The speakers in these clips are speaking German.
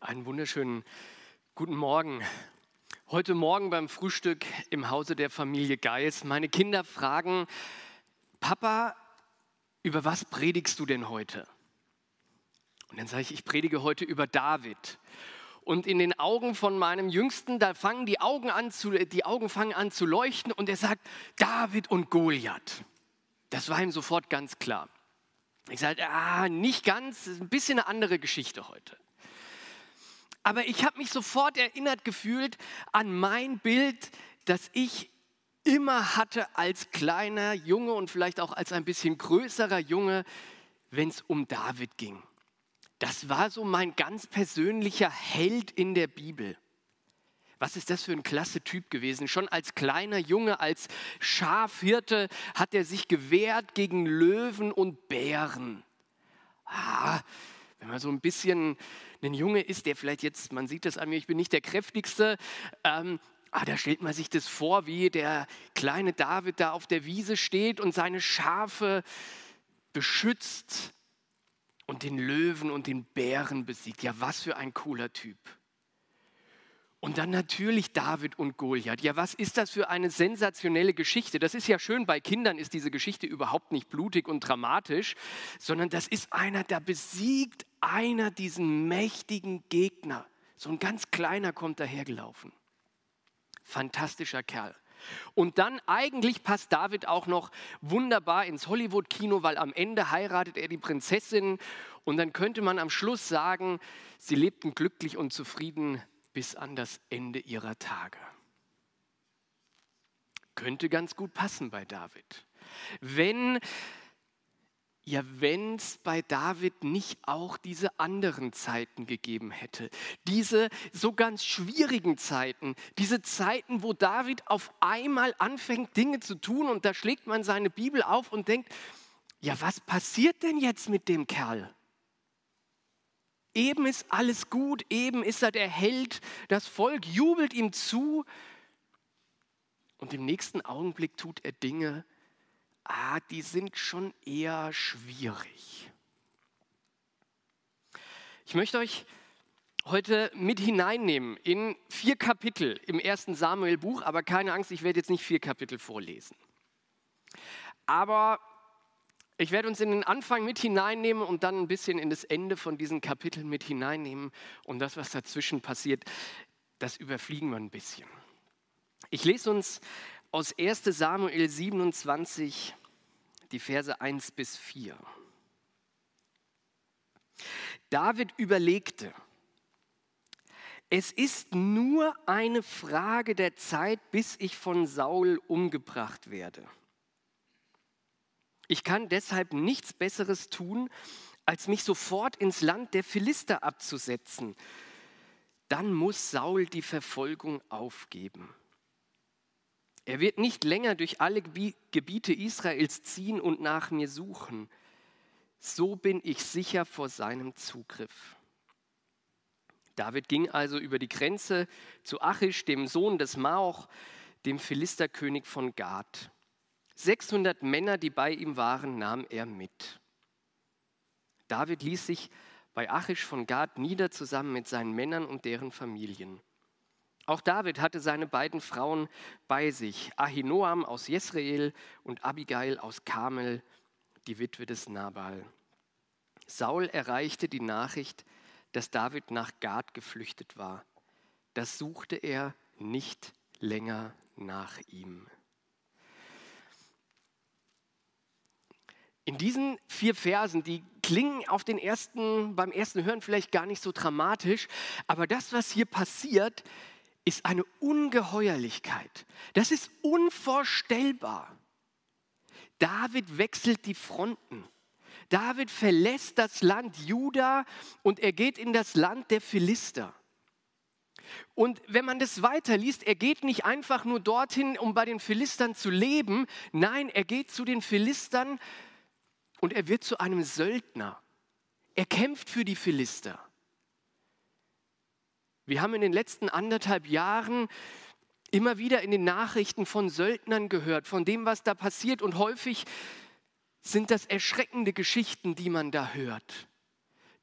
Einen wunderschönen guten Morgen. Heute Morgen beim Frühstück im Hause der Familie Geis. Meine Kinder fragen, Papa, über was predigst du denn heute? Und dann sage ich, ich predige heute über David. Und in den Augen von meinem Jüngsten, da fangen die Augen an zu, die Augen fangen an zu leuchten und er sagt, David und Goliath. Das war ihm sofort ganz klar. Ich sage, ah, nicht ganz, ein bisschen eine andere Geschichte heute. Aber ich habe mich sofort erinnert gefühlt an mein Bild, das ich immer hatte als kleiner Junge und vielleicht auch als ein bisschen größerer Junge, wenn es um David ging. Das war so mein ganz persönlicher Held in der Bibel. Was ist das für ein klasse Typ gewesen? Schon als kleiner Junge, als Schafhirte hat er sich gewehrt gegen Löwen und Bären. Ah, wenn man so ein bisschen ein Junge ist, der vielleicht jetzt, man sieht das an mir, ich bin nicht der kräftigste, ähm, Ah, da stellt man sich das vor, wie der kleine David da auf der Wiese steht und seine Schafe beschützt und den Löwen und den Bären besiegt. Ja, was für ein cooler Typ. Und dann natürlich David und Goliath. Ja, was ist das für eine sensationelle Geschichte? Das ist ja schön, bei Kindern ist diese Geschichte überhaupt nicht blutig und dramatisch, sondern das ist einer, der besiegt einer diesen mächtigen Gegner. So ein ganz kleiner kommt dahergelaufen. Fantastischer Kerl. Und dann eigentlich passt David auch noch wunderbar ins Hollywood-Kino, weil am Ende heiratet er die Prinzessin und dann könnte man am Schluss sagen, sie lebten glücklich und zufrieden bis an das Ende ihrer Tage. Könnte ganz gut passen bei David. Wenn ja, wenn es bei David nicht auch diese anderen Zeiten gegeben hätte, diese so ganz schwierigen Zeiten, diese Zeiten, wo David auf einmal anfängt, Dinge zu tun und da schlägt man seine Bibel auf und denkt, ja, was passiert denn jetzt mit dem Kerl? Eben ist alles gut, eben ist er der Held, das Volk jubelt ihm zu und im nächsten Augenblick tut er Dinge, ah, die sind schon eher schwierig. Ich möchte euch heute mit hineinnehmen in vier Kapitel im ersten Samuel-Buch, aber keine Angst, ich werde jetzt nicht vier Kapitel vorlesen. Aber ich werde uns in den Anfang mit hineinnehmen und dann ein bisschen in das Ende von diesen Kapiteln mit hineinnehmen. Und das, was dazwischen passiert, das überfliegen wir ein bisschen. Ich lese uns aus 1 Samuel 27 die Verse 1 bis 4. David überlegte, es ist nur eine Frage der Zeit, bis ich von Saul umgebracht werde. Ich kann deshalb nichts Besseres tun, als mich sofort ins Land der Philister abzusetzen. Dann muss Saul die Verfolgung aufgeben. Er wird nicht länger durch alle Gebiete Israels ziehen und nach mir suchen. So bin ich sicher vor seinem Zugriff. David ging also über die Grenze zu Achish, dem Sohn des Maoch, dem Philisterkönig von Gad. 600 Männer, die bei ihm waren, nahm er mit. David ließ sich bei Achish von Gad nieder zusammen mit seinen Männern und deren Familien. Auch David hatte seine beiden Frauen bei sich, Ahinoam aus Jesrael und Abigail aus Kamel, die Witwe des Nabal. Saul erreichte die Nachricht, dass David nach Gad geflüchtet war. Das suchte er nicht länger nach ihm. In diesen vier Versen, die klingen auf den ersten, beim ersten Hören vielleicht gar nicht so dramatisch, aber das, was hier passiert, ist eine Ungeheuerlichkeit. Das ist unvorstellbar. David wechselt die Fronten. David verlässt das Land Juda und er geht in das Land der Philister. Und wenn man das weiterliest, er geht nicht einfach nur dorthin, um bei den Philistern zu leben. Nein, er geht zu den Philistern und er wird zu einem Söldner. Er kämpft für die Philister. Wir haben in den letzten anderthalb Jahren immer wieder in den Nachrichten von Söldnern gehört, von dem, was da passiert. Und häufig sind das erschreckende Geschichten, die man da hört.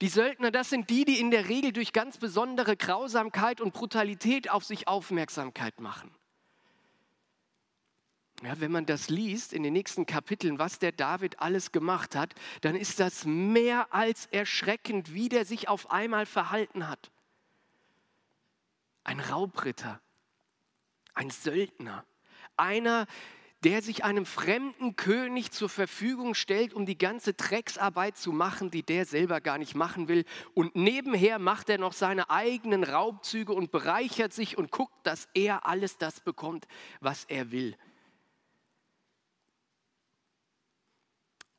Die Söldner, das sind die, die in der Regel durch ganz besondere Grausamkeit und Brutalität auf sich Aufmerksamkeit machen. Ja, wenn man das liest in den nächsten Kapiteln, was der David alles gemacht hat, dann ist das mehr als erschreckend, wie der sich auf einmal verhalten hat. Ein Raubritter, ein Söldner, einer, der sich einem fremden König zur Verfügung stellt, um die ganze Drecksarbeit zu machen, die der selber gar nicht machen will. Und nebenher macht er noch seine eigenen Raubzüge und bereichert sich und guckt, dass er alles das bekommt, was er will.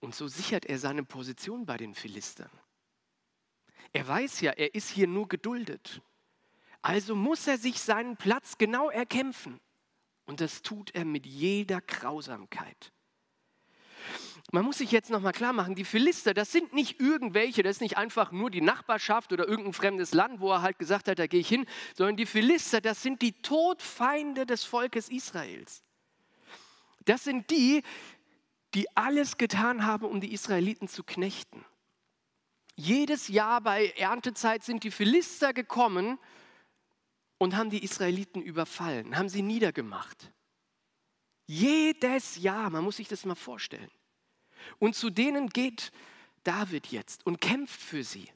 Und so sichert er seine Position bei den Philistern. Er weiß ja, er ist hier nur geduldet. Also muss er sich seinen Platz genau erkämpfen. Und das tut er mit jeder Grausamkeit. Man muss sich jetzt nochmal klar machen, die Philister, das sind nicht irgendwelche, das ist nicht einfach nur die Nachbarschaft oder irgendein fremdes Land, wo er halt gesagt hat, da gehe ich hin, sondern die Philister, das sind die Todfeinde des Volkes Israels. Das sind die, die alles getan haben, um die Israeliten zu knechten. Jedes Jahr bei Erntezeit sind die Philister gekommen und haben die Israeliten überfallen, haben sie niedergemacht. Jedes Jahr, man muss sich das mal vorstellen. Und zu denen geht David jetzt und kämpft für sie.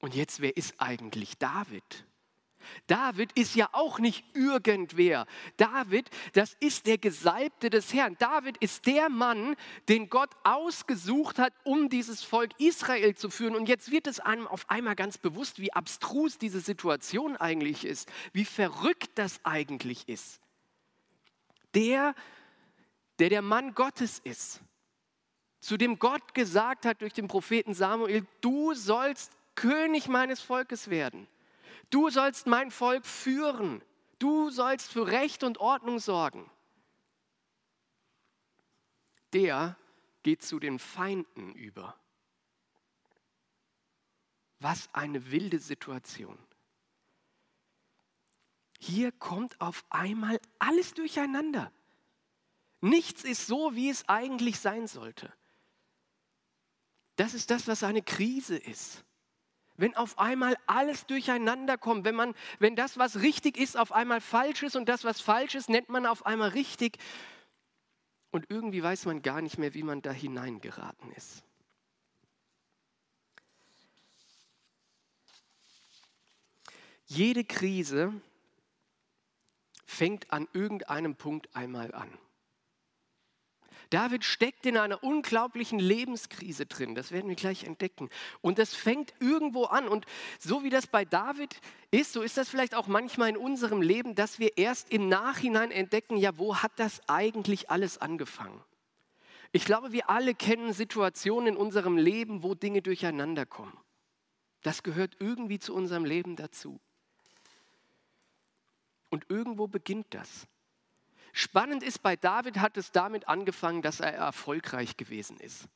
Und jetzt, wer ist eigentlich David? David ist ja auch nicht irgendwer. David, das ist der Gesalbte des Herrn. David ist der Mann, den Gott ausgesucht hat, um dieses Volk Israel zu führen. Und jetzt wird es einem auf einmal ganz bewusst, wie abstrus diese Situation eigentlich ist, wie verrückt das eigentlich ist. Der, der der Mann Gottes ist, zu dem Gott gesagt hat durch den Propheten Samuel, du sollst König meines Volkes werden. Du sollst mein Volk führen. Du sollst für Recht und Ordnung sorgen. Der geht zu den Feinden über. Was eine wilde Situation. Hier kommt auf einmal alles durcheinander. Nichts ist so, wie es eigentlich sein sollte. Das ist das, was eine Krise ist wenn auf einmal alles durcheinander kommt, wenn, man, wenn das, was richtig ist, auf einmal falsch ist und das, was falsch ist, nennt man auf einmal richtig. Und irgendwie weiß man gar nicht mehr, wie man da hineingeraten ist. Jede Krise fängt an irgendeinem Punkt einmal an. David steckt in einer unglaublichen Lebenskrise drin. Das werden wir gleich entdecken. Und das fängt irgendwo an. Und so wie das bei David ist, so ist das vielleicht auch manchmal in unserem Leben, dass wir erst im Nachhinein entdecken, ja, wo hat das eigentlich alles angefangen? Ich glaube, wir alle kennen Situationen in unserem Leben, wo Dinge durcheinander kommen. Das gehört irgendwie zu unserem Leben dazu. Und irgendwo beginnt das. Spannend ist, bei David hat es damit angefangen, dass er erfolgreich gewesen ist.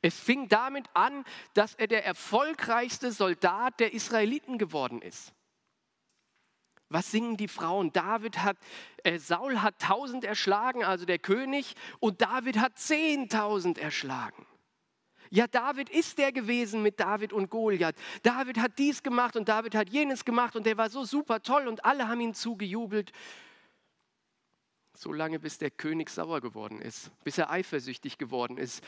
Es fing damit an, dass er der erfolgreichste Soldat der Israeliten geworden ist. Was singen die Frauen? David hat, äh, Saul hat tausend erschlagen, also der König, und David hat zehntausend erschlagen. Ja, David ist der gewesen mit David und Goliath. David hat dies gemacht und David hat jenes gemacht und der war so super toll und alle haben ihm zugejubelt so lange bis der König sauer geworden ist, bis er eifersüchtig geworden ist,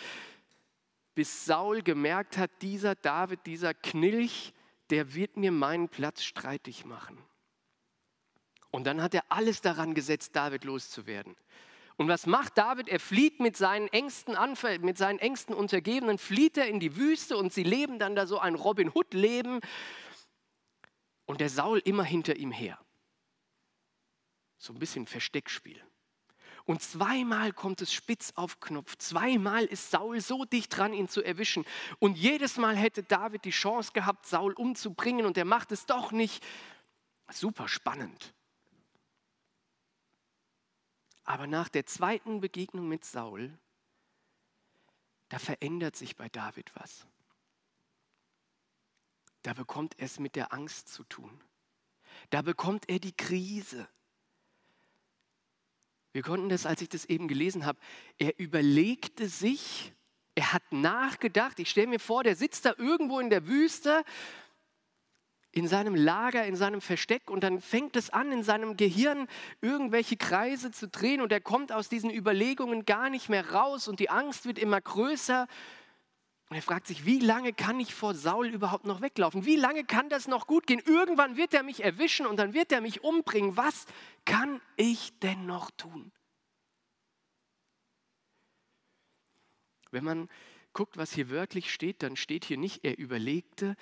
bis Saul gemerkt hat, dieser David, dieser Knilch, der wird mir meinen Platz streitig machen. Und dann hat er alles daran gesetzt, David loszuwerden. Und was macht David? Er flieht mit seinen engsten Anfall, mit seinen engsten Untergebenen, flieht er in die Wüste und sie leben dann da so ein Robin Hood Leben und der Saul immer hinter ihm her. So ein bisschen Versteckspiel. Und zweimal kommt es spitz auf Knopf. Zweimal ist Saul so dicht dran, ihn zu erwischen. Und jedes Mal hätte David die Chance gehabt, Saul umzubringen und er macht es doch nicht. Super spannend. Aber nach der zweiten Begegnung mit Saul, da verändert sich bei David was. Da bekommt er es mit der Angst zu tun. Da bekommt er die Krise. Wir konnten das, als ich das eben gelesen habe, er überlegte sich, Er hat nachgedacht. Ich stelle mir vor, der sitzt da irgendwo in der Wüste, in seinem Lager, in seinem Versteck und dann fängt es an, in seinem Gehirn irgendwelche Kreise zu drehen und er kommt aus diesen Überlegungen gar nicht mehr raus und die Angst wird immer größer. Und er fragt sich, wie lange kann ich vor Saul überhaupt noch weglaufen? Wie lange kann das noch gut gehen? Irgendwann wird er mich erwischen und dann wird er mich umbringen. Was kann ich denn noch tun? Wenn man guckt, was hier wörtlich steht, dann steht hier nicht, er überlegte,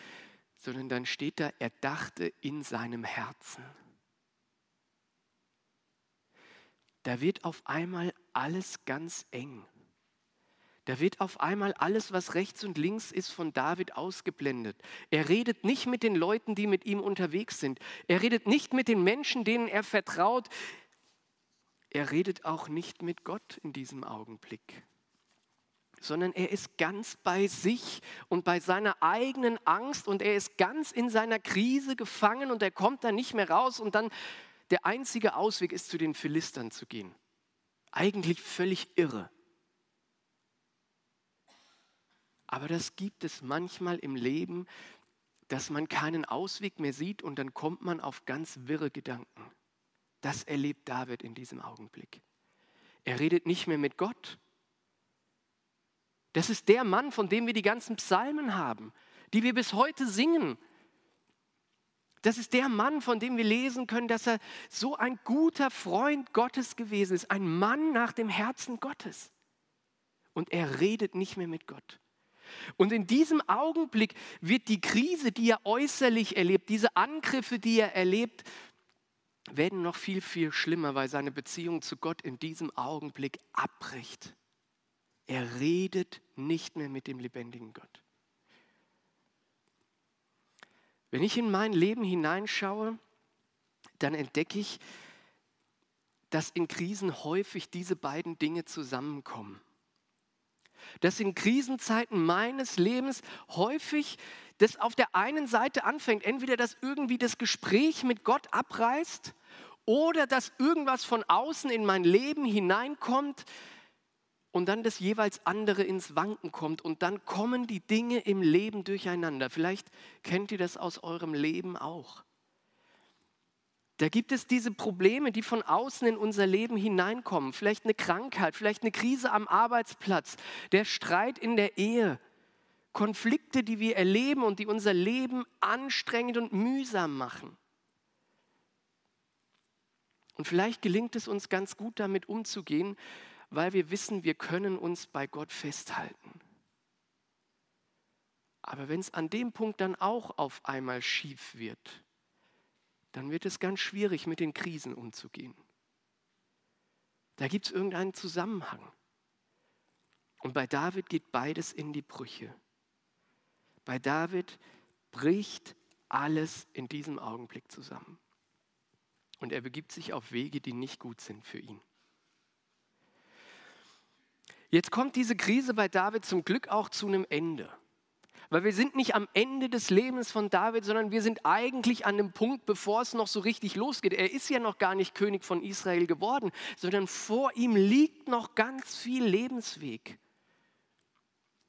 sondern dann steht da, er dachte in seinem Herzen. Da wird auf einmal alles ganz eng. Da wird auf einmal alles, was rechts und links ist, von David ausgeblendet. Er redet nicht mit den Leuten, die mit ihm unterwegs sind. Er redet nicht mit den Menschen, denen er vertraut. Er redet auch nicht mit Gott in diesem Augenblick sondern er ist ganz bei sich und bei seiner eigenen Angst und er ist ganz in seiner Krise gefangen und er kommt da nicht mehr raus und dann der einzige Ausweg ist, zu den Philistern zu gehen. Eigentlich völlig irre. Aber das gibt es manchmal im Leben, dass man keinen Ausweg mehr sieht und dann kommt man auf ganz wirre Gedanken. Das erlebt David in diesem Augenblick. Er redet nicht mehr mit Gott, das ist der Mann, von dem wir die ganzen Psalmen haben, die wir bis heute singen. Das ist der Mann, von dem wir lesen können, dass er so ein guter Freund Gottes gewesen ist, ein Mann nach dem Herzen Gottes. Und er redet nicht mehr mit Gott. Und in diesem Augenblick wird die Krise, die er äußerlich erlebt, diese Angriffe, die er erlebt, werden noch viel, viel schlimmer, weil seine Beziehung zu Gott in diesem Augenblick abbricht. Er redet nicht mehr mit dem lebendigen Gott. Wenn ich in mein Leben hineinschaue, dann entdecke ich, dass in Krisen häufig diese beiden Dinge zusammenkommen. Dass in Krisenzeiten meines Lebens häufig das auf der einen Seite anfängt, entweder dass irgendwie das Gespräch mit Gott abreißt oder dass irgendwas von außen in mein Leben hineinkommt, und dann das jeweils andere ins Wanken kommt und dann kommen die Dinge im Leben durcheinander. Vielleicht kennt ihr das aus eurem Leben auch. Da gibt es diese Probleme, die von außen in unser Leben hineinkommen. Vielleicht eine Krankheit, vielleicht eine Krise am Arbeitsplatz, der Streit in der Ehe, Konflikte, die wir erleben und die unser Leben anstrengend und mühsam machen. Und vielleicht gelingt es uns ganz gut damit umzugehen, weil wir wissen, wir können uns bei Gott festhalten. Aber wenn es an dem Punkt dann auch auf einmal schief wird, dann wird es ganz schwierig, mit den Krisen umzugehen. Da gibt es irgendeinen Zusammenhang. Und bei David geht beides in die Brüche. Bei David bricht alles in diesem Augenblick zusammen. Und er begibt sich auf Wege, die nicht gut sind für ihn. Jetzt kommt diese Krise bei David zum Glück auch zu einem Ende. Weil wir sind nicht am Ende des Lebens von David, sondern wir sind eigentlich an dem Punkt, bevor es noch so richtig losgeht. Er ist ja noch gar nicht König von Israel geworden, sondern vor ihm liegt noch ganz viel Lebensweg.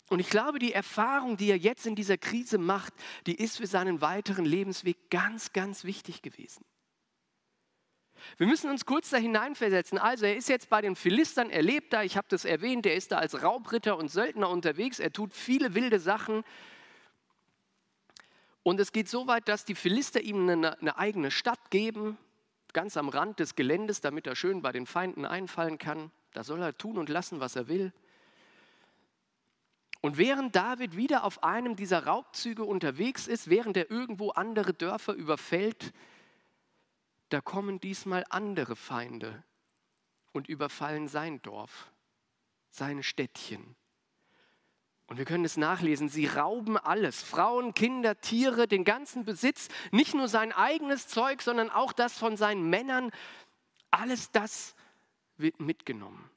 Und ich glaube, die Erfahrung, die er jetzt in dieser Krise macht, die ist für seinen weiteren Lebensweg ganz, ganz wichtig gewesen. Wir müssen uns kurz da hineinversetzen. Also er ist jetzt bei den Philistern, er lebt da, ich habe das erwähnt, er ist da als Raubritter und Söldner unterwegs, er tut viele wilde Sachen. Und es geht so weit, dass die Philister ihm eine, eine eigene Stadt geben, ganz am Rand des Geländes, damit er schön bei den Feinden einfallen kann. Da soll er tun und lassen, was er will. Und während David wieder auf einem dieser Raubzüge unterwegs ist, während er irgendwo andere Dörfer überfällt, da kommen diesmal andere Feinde und überfallen sein Dorf, sein Städtchen. Und wir können es nachlesen, sie rauben alles, Frauen, Kinder, Tiere, den ganzen Besitz, nicht nur sein eigenes Zeug, sondern auch das von seinen Männern. Alles das wird mitgenommen.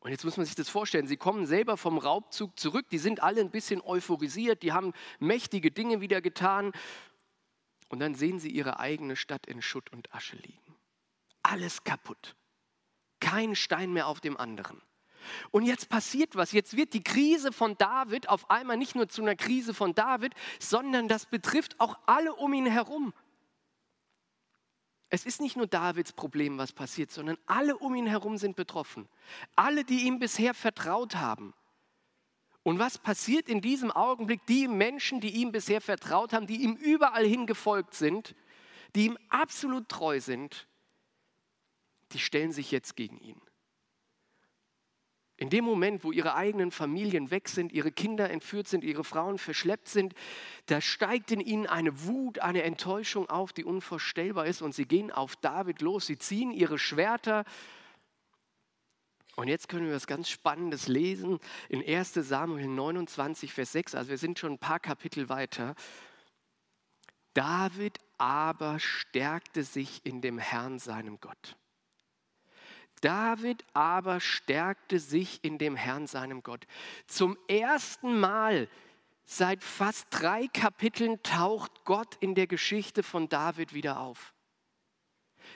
Und jetzt muss man sich das vorstellen, sie kommen selber vom Raubzug zurück, die sind alle ein bisschen euphorisiert, die haben mächtige Dinge wieder getan und dann sehen sie ihre eigene Stadt in Schutt und Asche liegen. Alles kaputt. Kein Stein mehr auf dem anderen. Und jetzt passiert was. Jetzt wird die Krise von David auf einmal nicht nur zu einer Krise von David, sondern das betrifft auch alle um ihn herum. Es ist nicht nur Davids Problem, was passiert, sondern alle um ihn herum sind betroffen. Alle, die ihm bisher vertraut haben. Und was passiert in diesem Augenblick? Die Menschen, die ihm bisher vertraut haben, die ihm überall hin gefolgt sind, die ihm absolut treu sind, die stellen sich jetzt gegen ihn. In dem Moment, wo ihre eigenen Familien weg sind, ihre Kinder entführt sind, ihre Frauen verschleppt sind, da steigt in ihnen eine Wut, eine Enttäuschung auf, die unvorstellbar ist und sie gehen auf David los, sie ziehen ihre Schwerter. Und jetzt können wir was ganz Spannendes lesen in 1 Samuel 29, Vers 6, also wir sind schon ein paar Kapitel weiter. David aber stärkte sich in dem Herrn, seinem Gott. David aber stärkte sich in dem Herrn, seinem Gott. Zum ersten Mal seit fast drei Kapiteln taucht Gott in der Geschichte von David wieder auf.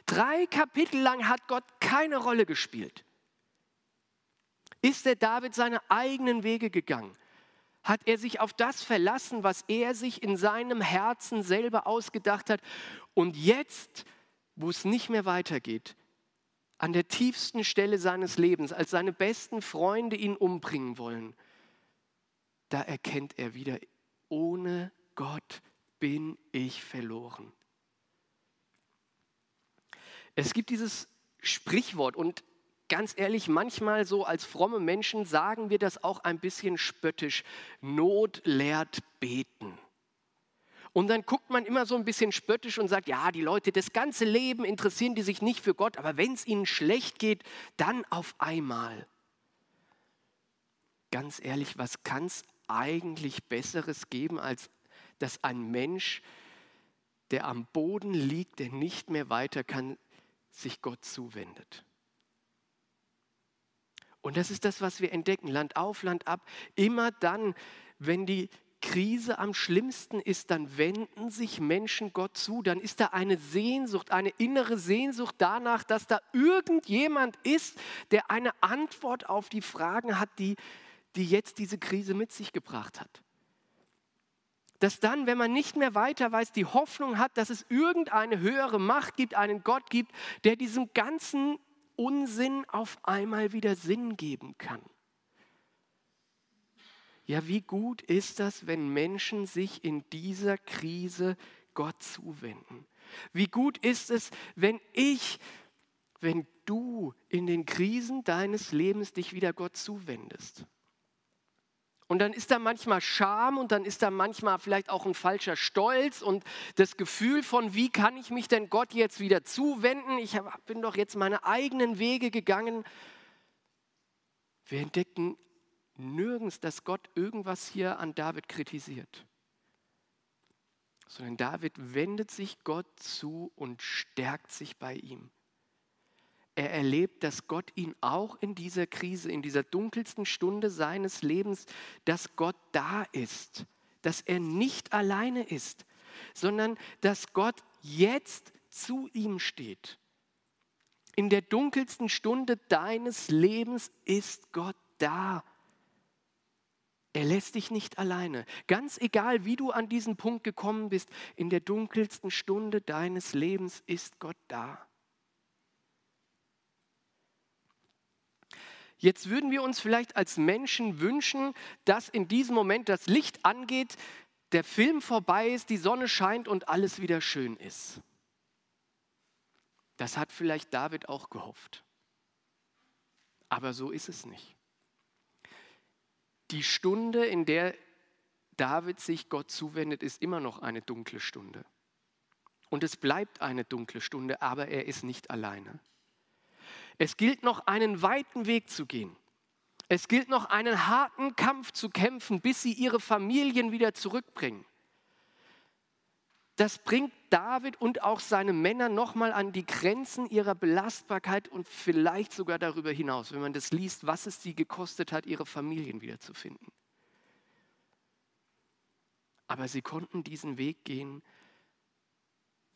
Drei Kapitel lang hat Gott keine Rolle gespielt. Ist der David seine eigenen Wege gegangen? Hat er sich auf das verlassen, was er sich in seinem Herzen selber ausgedacht hat? Und jetzt, wo es nicht mehr weitergeht, an der tiefsten Stelle seines Lebens, als seine besten Freunde ihn umbringen wollen, da erkennt er wieder, ohne Gott bin ich verloren. Es gibt dieses Sprichwort und ganz ehrlich, manchmal so als fromme Menschen sagen wir das auch ein bisschen spöttisch, Not lehrt beten. Und dann guckt man immer so ein bisschen spöttisch und sagt, ja, die Leute, das ganze Leben interessieren die sich nicht für Gott, aber wenn es ihnen schlecht geht, dann auf einmal. Ganz ehrlich, was kann es eigentlich Besseres geben, als dass ein Mensch, der am Boden liegt, der nicht mehr weiter kann, sich Gott zuwendet? Und das ist das, was wir entdecken, Land auf, Land ab. Immer dann, wenn die Krise am schlimmsten ist, dann wenden sich Menschen Gott zu. Dann ist da eine Sehnsucht, eine innere Sehnsucht danach, dass da irgendjemand ist, der eine Antwort auf die Fragen hat, die, die jetzt diese Krise mit sich gebracht hat. Dass dann, wenn man nicht mehr weiter weiß, die Hoffnung hat, dass es irgendeine höhere Macht gibt, einen Gott gibt, der diesem ganzen Unsinn auf einmal wieder Sinn geben kann. Ja, wie gut ist das, wenn Menschen sich in dieser Krise Gott zuwenden? Wie gut ist es, wenn ich, wenn du in den Krisen deines Lebens dich wieder Gott zuwendest? Und dann ist da manchmal Scham und dann ist da manchmal vielleicht auch ein falscher Stolz und das Gefühl von, wie kann ich mich denn Gott jetzt wieder zuwenden? Ich bin doch jetzt meine eigenen Wege gegangen. Wir entdecken nirgends, dass Gott irgendwas hier an David kritisiert, sondern David wendet sich Gott zu und stärkt sich bei ihm. Er erlebt, dass Gott ihn auch in dieser Krise, in dieser dunkelsten Stunde seines Lebens, dass Gott da ist, dass er nicht alleine ist, sondern dass Gott jetzt zu ihm steht. In der dunkelsten Stunde deines Lebens ist Gott da er lässt dich nicht alleine. Ganz egal, wie du an diesen Punkt gekommen bist, in der dunkelsten Stunde deines Lebens ist Gott da. Jetzt würden wir uns vielleicht als Menschen wünschen, dass in diesem Moment das Licht angeht, der Film vorbei ist, die Sonne scheint und alles wieder schön ist. Das hat vielleicht David auch gehofft. Aber so ist es nicht die Stunde, in der David sich Gott zuwendet, ist immer noch eine dunkle Stunde. Und es bleibt eine dunkle Stunde, aber er ist nicht alleine. Es gilt noch einen weiten Weg zu gehen. Es gilt noch einen harten Kampf zu kämpfen, bis sie ihre Familien wieder zurückbringen das bringt David und auch seine Männer nochmal an die Grenzen ihrer Belastbarkeit und vielleicht sogar darüber hinaus, wenn man das liest, was es sie gekostet hat, ihre Familien wiederzufinden. Aber sie konnten diesen Weg gehen,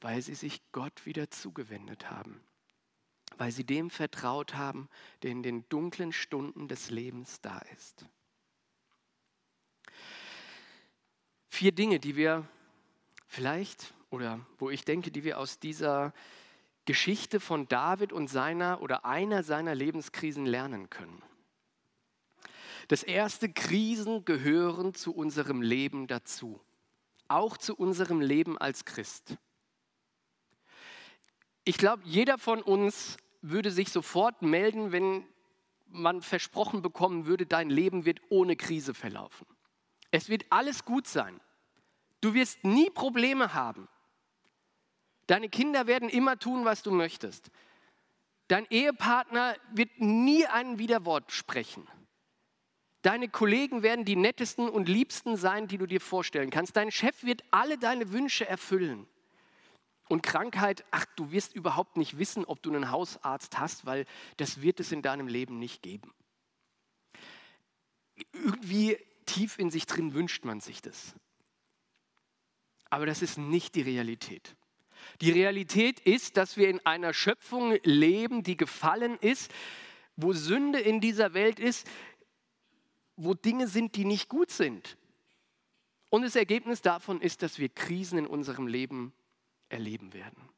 weil sie sich Gott wieder zugewendet haben. Weil sie dem vertraut haben, der in den dunklen Stunden des Lebens da ist. Vier Dinge, die wir vielleicht oder wo ich denke, die wir aus dieser Geschichte von David und seiner oder einer seiner Lebenskrisen lernen können. Das erste, Krisen gehören zu unserem Leben dazu, auch zu unserem Leben als Christ. Ich glaube, jeder von uns würde sich sofort melden, wenn man versprochen bekommen würde, dein Leben wird ohne Krise verlaufen. Es wird alles gut sein. Du wirst nie Probleme haben. Deine Kinder werden immer tun, was du möchtest. Dein Ehepartner wird nie ein Widerwort sprechen. Deine Kollegen werden die nettesten und liebsten sein, die du dir vorstellen kannst. Dein Chef wird alle deine Wünsche erfüllen. Und Krankheit, ach, du wirst überhaupt nicht wissen, ob du einen Hausarzt hast, weil das wird es in deinem Leben nicht geben. Irgendwie tief in sich drin wünscht man sich das. Aber das ist nicht die Realität. Die Realität ist, dass wir in einer Schöpfung leben, die gefallen ist, wo Sünde in dieser Welt ist, wo Dinge sind, die nicht gut sind. Und das Ergebnis davon ist, dass wir Krisen in unserem Leben erleben werden.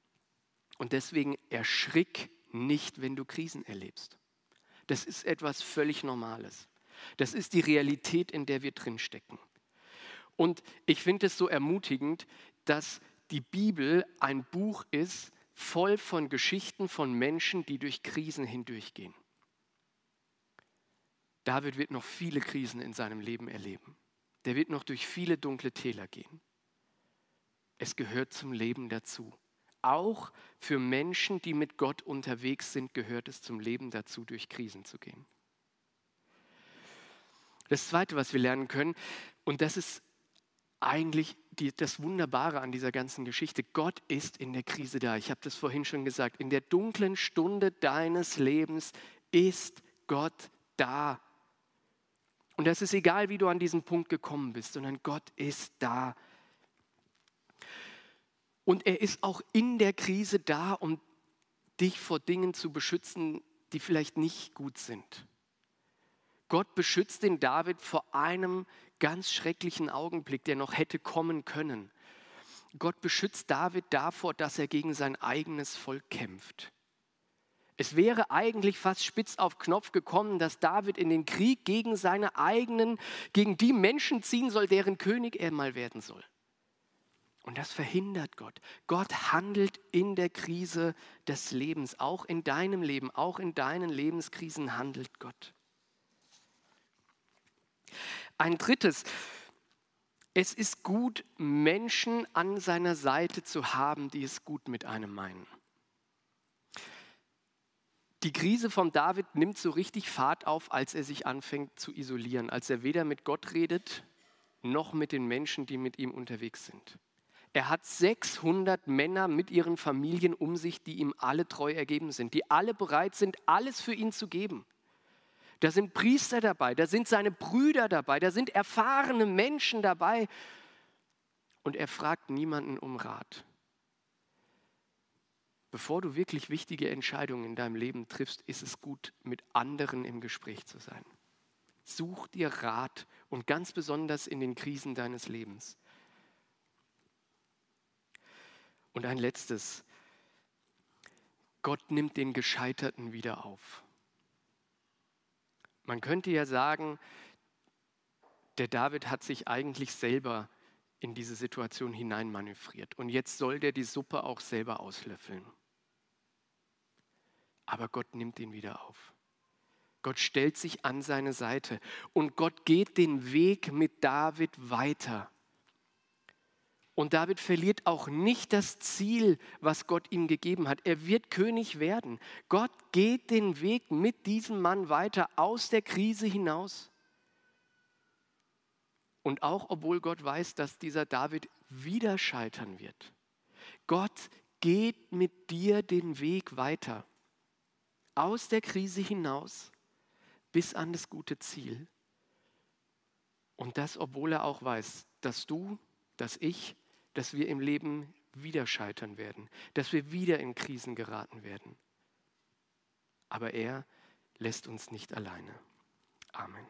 Und deswegen erschrick nicht, wenn du Krisen erlebst. Das ist etwas völlig Normales. Das ist die Realität, in der wir drinstecken. Und ich finde es so ermutigend, dass die Bibel ein Buch ist, voll von Geschichten von Menschen, die durch Krisen hindurchgehen. David wird noch viele Krisen in seinem Leben erleben. Der wird noch durch viele dunkle Täler gehen. Es gehört zum Leben dazu. Auch für Menschen, die mit Gott unterwegs sind, gehört es zum Leben dazu, durch Krisen zu gehen. Das Zweite, was wir lernen können, und das ist eigentlich die, das Wunderbare an dieser ganzen Geschichte. Gott ist in der Krise da. Ich habe das vorhin schon gesagt. In der dunklen Stunde deines Lebens ist Gott da. Und das ist egal, wie du an diesen Punkt gekommen bist, sondern Gott ist da. Und er ist auch in der Krise da, um dich vor Dingen zu beschützen, die vielleicht nicht gut sind. Gott beschützt den David vor einem ganz schrecklichen Augenblick, der noch hätte kommen können. Gott beschützt David davor, dass er gegen sein eigenes Volk kämpft. Es wäre eigentlich fast spitz auf Knopf gekommen, dass David in den Krieg gegen seine eigenen, gegen die Menschen ziehen soll, deren König er mal werden soll. Und das verhindert Gott. Gott handelt in der Krise des Lebens, auch in deinem Leben, auch in deinen Lebenskrisen handelt Gott. Ein drittes, es ist gut, Menschen an seiner Seite zu haben, die es gut mit einem meinen. Die Krise von David nimmt so richtig Fahrt auf, als er sich anfängt zu isolieren, als er weder mit Gott redet, noch mit den Menschen, die mit ihm unterwegs sind. Er hat 600 Männer mit ihren Familien um sich, die ihm alle treu ergeben sind, die alle bereit sind, alles für ihn zu geben. Da sind Priester dabei, da sind seine Brüder dabei, da sind erfahrene Menschen dabei. Und er fragt niemanden um Rat bevor du wirklich wichtige Entscheidungen in deinem Leben triffst, ist es gut, mit anderen im Gespräch zu sein. Such dir Rat und ganz besonders in den Krisen deines Lebens. Und ein letztes. Gott nimmt den Gescheiterten wieder auf. Man könnte ja sagen, der David hat sich eigentlich selber in diese Situation hineinmanövriert und jetzt soll der die Suppe auch selber auslöffeln aber Gott nimmt ihn wieder auf. Gott stellt sich an seine Seite und Gott geht den Weg mit David weiter. Und David verliert auch nicht das Ziel, was Gott ihm gegeben hat. Er wird König werden. Gott geht den Weg mit diesem Mann weiter aus der Krise hinaus. Und auch obwohl Gott weiß, dass dieser David wieder scheitern wird. Gott geht mit dir den Weg weiter aus der Krise hinaus bis an das gute Ziel. Und das, obwohl er auch weiß, dass du, dass ich, dass wir im Leben wieder scheitern werden, dass wir wieder in Krisen geraten werden. aber er lässt uns nicht alleine. Amen.